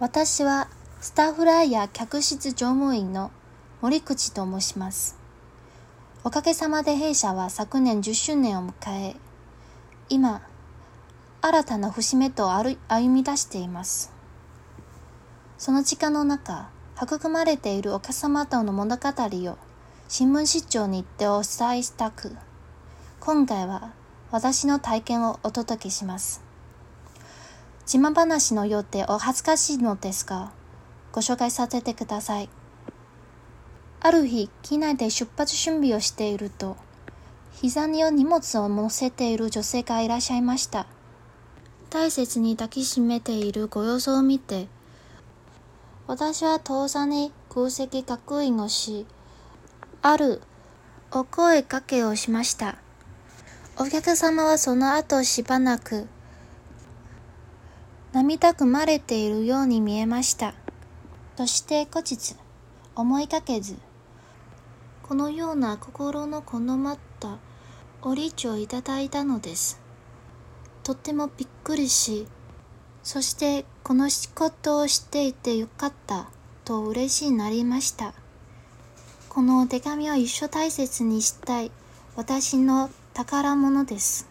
私はスタッフライヤー客室乗務員の森口と申します。おかげさまで弊社は昨年10周年を迎え、今、新たな節目と歩み出しています。その時間の中、育まれているお客様との物語を新聞出張に行ってお伝えしたく、今回は私の体験をお届けします。自慢話のようでお恥ずかしいのですが、ご紹介させてください。ある日、機内で出発準備をしていると、膝に荷物を乗せている女性がいらっしゃいました。大切に抱きしめているご様子を見て、私は当座に空席確認をし、あるお声かけをしました。お客様はその後しばらく涙ぐまれているように見えました。そして後日、思いかけず、このような心の好まったおりちをいただいたのです。とってもびっくりし、そしてこの仕事をしていてよかったと嬉しいなりました。この手紙を一生大切にしたい私の宝物です。